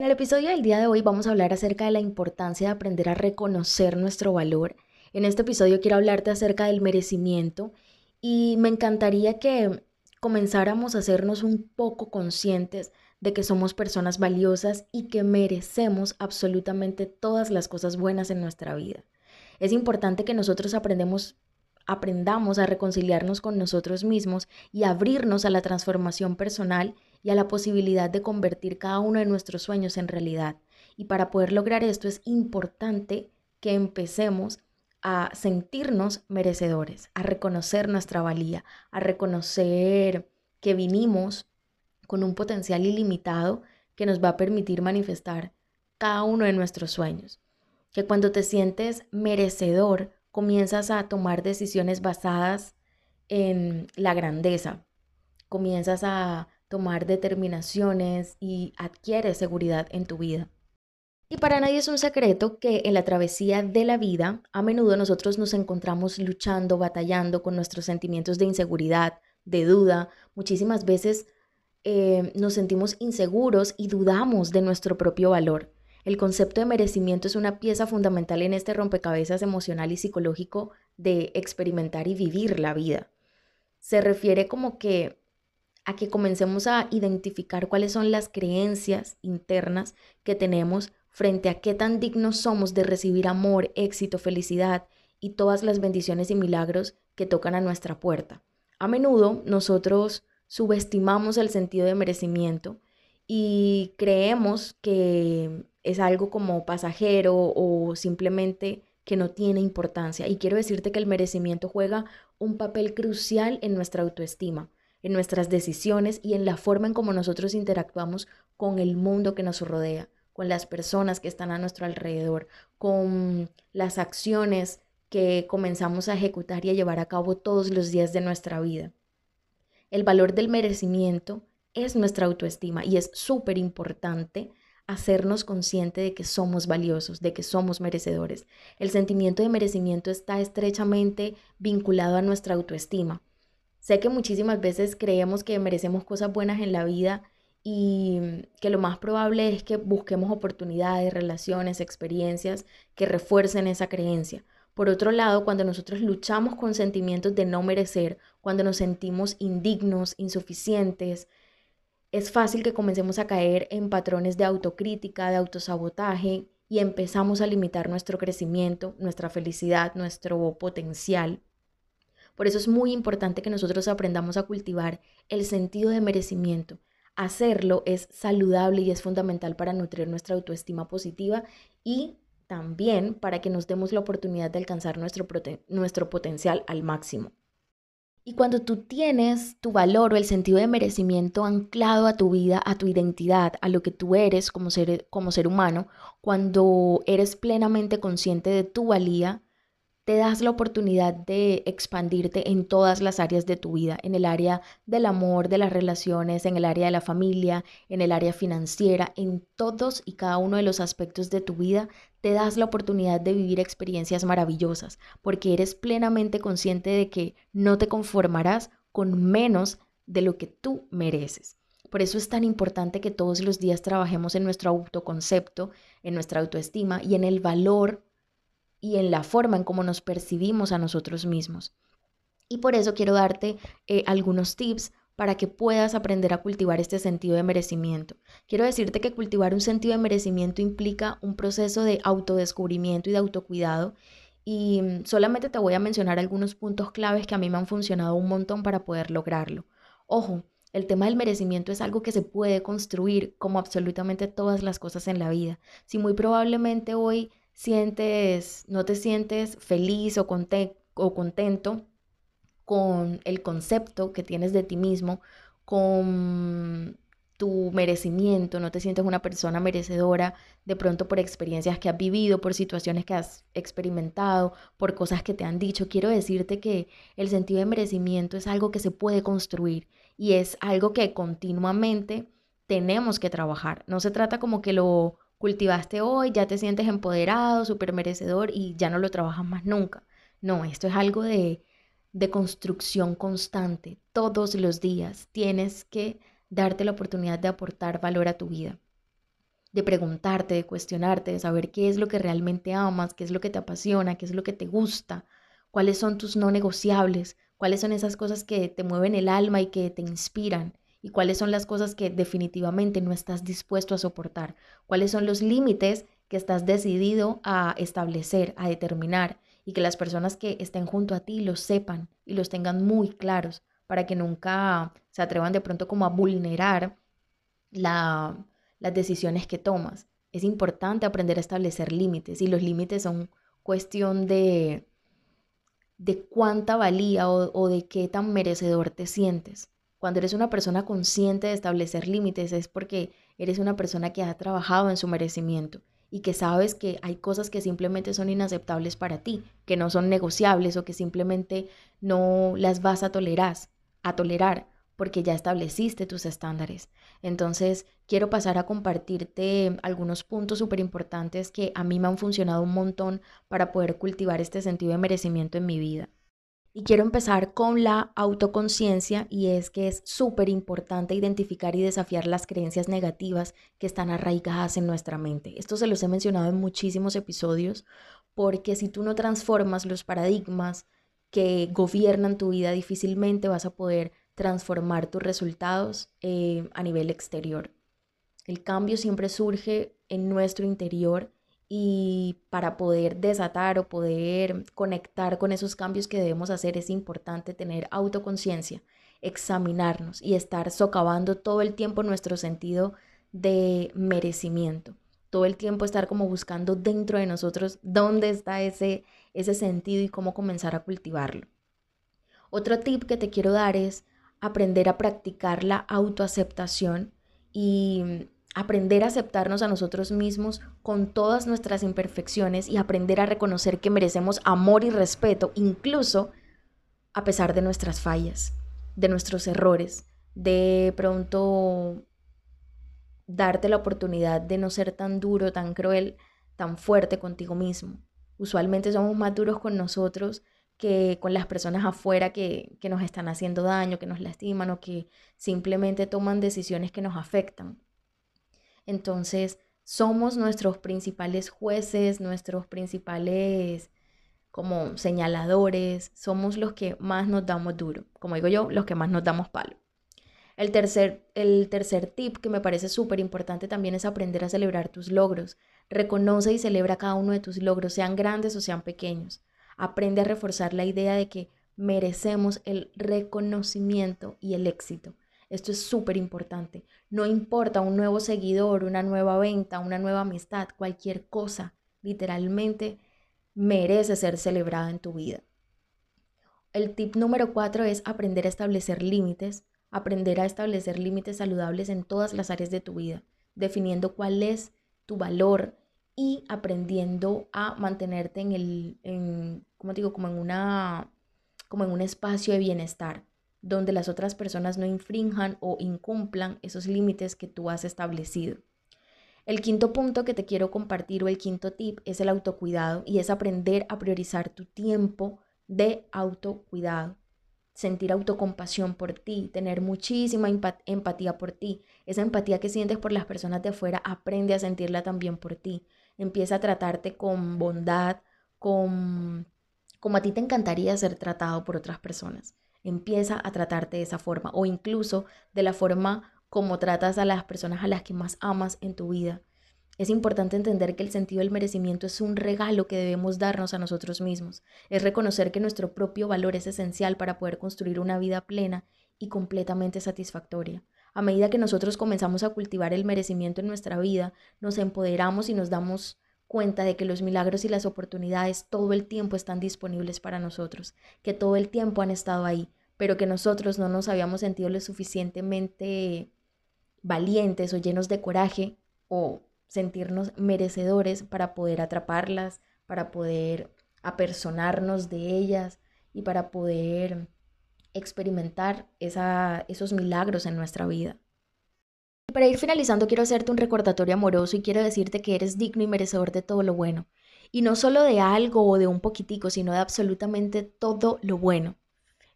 En el episodio del día de hoy vamos a hablar acerca de la importancia de aprender a reconocer nuestro valor. En este episodio quiero hablarte acerca del merecimiento y me encantaría que comenzáramos a hacernos un poco conscientes de que somos personas valiosas y que merecemos absolutamente todas las cosas buenas en nuestra vida. Es importante que nosotros aprendemos aprendamos a reconciliarnos con nosotros mismos y abrirnos a la transformación personal y a la posibilidad de convertir cada uno de nuestros sueños en realidad. Y para poder lograr esto es importante que empecemos a sentirnos merecedores, a reconocer nuestra valía, a reconocer que vinimos con un potencial ilimitado que nos va a permitir manifestar cada uno de nuestros sueños. Que cuando te sientes merecedor, comienzas a tomar decisiones basadas en la grandeza, comienzas a tomar determinaciones y adquieres seguridad en tu vida. Y para nadie es un secreto que en la travesía de la vida a menudo nosotros nos encontramos luchando, batallando con nuestros sentimientos de inseguridad, de duda. Muchísimas veces eh, nos sentimos inseguros y dudamos de nuestro propio valor. El concepto de merecimiento es una pieza fundamental en este rompecabezas emocional y psicológico de experimentar y vivir la vida. Se refiere como que a que comencemos a identificar cuáles son las creencias internas que tenemos frente a qué tan dignos somos de recibir amor, éxito, felicidad y todas las bendiciones y milagros que tocan a nuestra puerta. A menudo nosotros subestimamos el sentido de merecimiento y creemos que es algo como pasajero o simplemente que no tiene importancia. Y quiero decirte que el merecimiento juega un papel crucial en nuestra autoestima en nuestras decisiones y en la forma en cómo nosotros interactuamos con el mundo que nos rodea, con las personas que están a nuestro alrededor, con las acciones que comenzamos a ejecutar y a llevar a cabo todos los días de nuestra vida. El valor del merecimiento es nuestra autoestima y es súper importante hacernos consciente de que somos valiosos, de que somos merecedores. El sentimiento de merecimiento está estrechamente vinculado a nuestra autoestima. Sé que muchísimas veces creemos que merecemos cosas buenas en la vida y que lo más probable es que busquemos oportunidades, relaciones, experiencias que refuercen esa creencia. Por otro lado, cuando nosotros luchamos con sentimientos de no merecer, cuando nos sentimos indignos, insuficientes, es fácil que comencemos a caer en patrones de autocrítica, de autosabotaje y empezamos a limitar nuestro crecimiento, nuestra felicidad, nuestro potencial. Por eso es muy importante que nosotros aprendamos a cultivar el sentido de merecimiento. Hacerlo es saludable y es fundamental para nutrir nuestra autoestima positiva y también para que nos demos la oportunidad de alcanzar nuestro, nuestro potencial al máximo. Y cuando tú tienes tu valor o el sentido de merecimiento anclado a tu vida, a tu identidad, a lo que tú eres como ser, como ser humano, cuando eres plenamente consciente de tu valía, te das la oportunidad de expandirte en todas las áreas de tu vida, en el área del amor, de las relaciones, en el área de la familia, en el área financiera, en todos y cada uno de los aspectos de tu vida, te das la oportunidad de vivir experiencias maravillosas, porque eres plenamente consciente de que no te conformarás con menos de lo que tú mereces. Por eso es tan importante que todos los días trabajemos en nuestro autoconcepto, en nuestra autoestima y en el valor y en la forma en cómo nos percibimos a nosotros mismos. Y por eso quiero darte eh, algunos tips para que puedas aprender a cultivar este sentido de merecimiento. Quiero decirte que cultivar un sentido de merecimiento implica un proceso de autodescubrimiento y de autocuidado y mm, solamente te voy a mencionar algunos puntos claves que a mí me han funcionado un montón para poder lograrlo. Ojo, el tema del merecimiento es algo que se puede construir como absolutamente todas las cosas en la vida. Si muy probablemente hoy sientes, no te sientes feliz o, o contento con el concepto que tienes de ti mismo, con tu merecimiento, no te sientes una persona merecedora de pronto por experiencias que has vivido, por situaciones que has experimentado, por cosas que te han dicho. Quiero decirte que el sentido de merecimiento es algo que se puede construir y es algo que continuamente tenemos que trabajar. No se trata como que lo cultivaste hoy, ya te sientes empoderado, súper merecedor y ya no lo trabajas más nunca. No, esto es algo de, de construcción constante. Todos los días tienes que darte la oportunidad de aportar valor a tu vida, de preguntarte, de cuestionarte, de saber qué es lo que realmente amas, qué es lo que te apasiona, qué es lo que te gusta, cuáles son tus no negociables, cuáles son esas cosas que te mueven el alma y que te inspiran y cuáles son las cosas que definitivamente no estás dispuesto a soportar, cuáles son los límites que estás decidido a establecer, a determinar y que las personas que estén junto a ti los sepan y los tengan muy claros para que nunca se atrevan de pronto como a vulnerar las decisiones que tomas. Es importante aprender a establecer límites y los límites son cuestión de, de cuánta valía o de qué tan merecedor te sientes. Cuando eres una persona consciente de establecer límites es porque eres una persona que ha trabajado en su merecimiento y que sabes que hay cosas que simplemente son inaceptables para ti, que no son negociables o que simplemente no las vas a tolerar a tolerar porque ya estableciste tus estándares. Entonces, quiero pasar a compartirte algunos puntos súper importantes que a mí me han funcionado un montón para poder cultivar este sentido de merecimiento en mi vida. Y quiero empezar con la autoconciencia y es que es súper importante identificar y desafiar las creencias negativas que están arraigadas en nuestra mente. Esto se los he mencionado en muchísimos episodios porque si tú no transformas los paradigmas, que gobiernan tu vida, difícilmente vas a poder transformar tus resultados eh, a nivel exterior. El cambio siempre surge en nuestro interior y para poder desatar o poder conectar con esos cambios que debemos hacer es importante tener autoconciencia, examinarnos y estar socavando todo el tiempo nuestro sentido de merecimiento todo el tiempo estar como buscando dentro de nosotros dónde está ese, ese sentido y cómo comenzar a cultivarlo. Otro tip que te quiero dar es aprender a practicar la autoaceptación y aprender a aceptarnos a nosotros mismos con todas nuestras imperfecciones y aprender a reconocer que merecemos amor y respeto, incluso a pesar de nuestras fallas, de nuestros errores, de pronto darte la oportunidad de no ser tan duro, tan cruel, tan fuerte contigo mismo. Usualmente somos más duros con nosotros que con las personas afuera que, que nos están haciendo daño, que nos lastiman o que simplemente toman decisiones que nos afectan. Entonces, somos nuestros principales jueces, nuestros principales como señaladores, somos los que más nos damos duro, como digo yo, los que más nos damos palo. El tercer, el tercer tip que me parece súper importante también es aprender a celebrar tus logros. Reconoce y celebra cada uno de tus logros, sean grandes o sean pequeños. Aprende a reforzar la idea de que merecemos el reconocimiento y el éxito. Esto es súper importante. No importa un nuevo seguidor, una nueva venta, una nueva amistad, cualquier cosa, literalmente merece ser celebrada en tu vida. El tip número cuatro es aprender a establecer límites aprender a establecer límites saludables en todas las áreas de tu vida, definiendo cuál es tu valor y aprendiendo a mantenerte en el, en, como digo, como en una, como en un espacio de bienestar, donde las otras personas no infrinjan o incumplan esos límites que tú has establecido. El quinto punto que te quiero compartir o el quinto tip es el autocuidado y es aprender a priorizar tu tiempo de autocuidado sentir autocompasión por ti, tener muchísima empatía por ti. Esa empatía que sientes por las personas de afuera, aprende a sentirla también por ti. Empieza a tratarte con bondad, con como a ti te encantaría ser tratado por otras personas. Empieza a tratarte de esa forma o incluso de la forma como tratas a las personas a las que más amas en tu vida. Es importante entender que el sentido del merecimiento es un regalo que debemos darnos a nosotros mismos. Es reconocer que nuestro propio valor es esencial para poder construir una vida plena y completamente satisfactoria. A medida que nosotros comenzamos a cultivar el merecimiento en nuestra vida, nos empoderamos y nos damos cuenta de que los milagros y las oportunidades todo el tiempo están disponibles para nosotros, que todo el tiempo han estado ahí, pero que nosotros no nos habíamos sentido lo suficientemente valientes o llenos de coraje o sentirnos merecedores para poder atraparlas, para poder apersonarnos de ellas y para poder experimentar esos milagros en nuestra vida. Para ir finalizando, quiero hacerte un recordatorio amoroso y quiero decirte que eres digno y merecedor de todo lo bueno. Y no solo de algo o de un poquitico, sino de absolutamente todo lo bueno.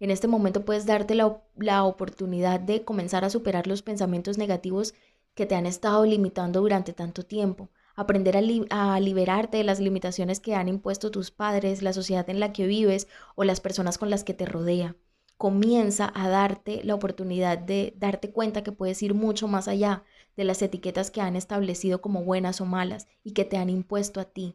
En este momento puedes darte la, oportunidad de comenzar a superar los pensamientos negativos que te han estado limitando durante tanto tiempo. Aprender a, a liberarte de las limitaciones que han impuesto tus padres, la sociedad en la que vives o las personas con las que te rodea comienza a darte la oportunidad de darte cuenta que puedes ir mucho más allá de las etiquetas que han establecido como buenas o malas y que te han impuesto a ti.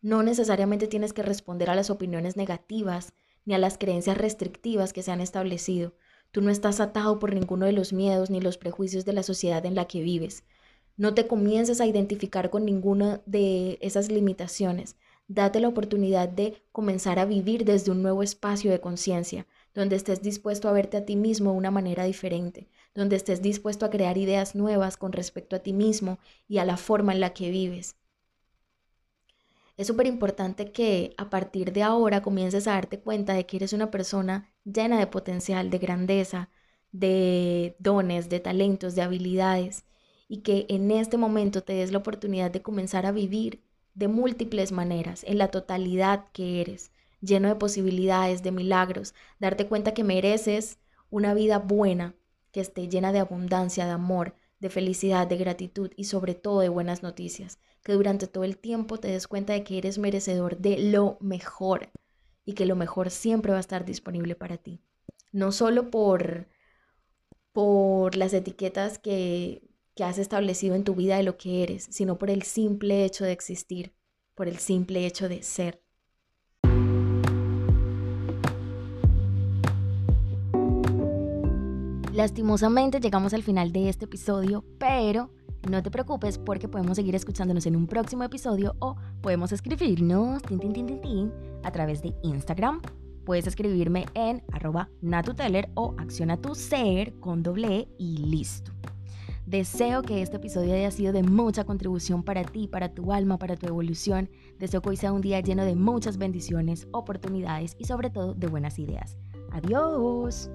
No necesariamente tienes que responder a las opiniones negativas ni a las creencias restrictivas que se han establecido. Tú no estás atado por ninguno de los miedos ni los prejuicios de la sociedad en la que vives. No te comiences a identificar con ninguna de esas limitaciones. Date la oportunidad de comenzar a vivir desde un nuevo espacio de conciencia, donde estés dispuesto a verte a ti mismo de una manera diferente, donde estés dispuesto a crear ideas nuevas con respecto a ti mismo y a la forma en la que vives. Es súper importante que a partir de ahora comiences a darte cuenta de que eres una persona llena de potencial, de grandeza, de dones, de talentos, de habilidades y que en este momento te des la oportunidad de comenzar a vivir de múltiples maneras, en la totalidad que eres, lleno de posibilidades, de milagros, darte cuenta que mereces una vida buena, que esté llena de abundancia, de amor, de felicidad, de gratitud y sobre todo de buenas noticias. Que durante todo el tiempo te des cuenta de que eres merecedor de lo mejor y que lo mejor siempre va a estar disponible para ti. No solo por, por las etiquetas que, que has establecido en tu vida de lo que eres, sino por el simple hecho de existir, por el simple hecho de ser. Lastimosamente llegamos al final de este episodio, pero no te preocupes porque podemos seguir escuchándonos en un próximo episodio o podemos escribirnos a través de Instagram. Puedes escribirme en arroba natuteller o acciona tu ser con doble e y listo. Deseo que este episodio haya sido de mucha contribución para ti, para tu alma, para tu evolución. Deseo que hoy sea un día lleno de muchas bendiciones, oportunidades y sobre todo de buenas ideas. Adiós.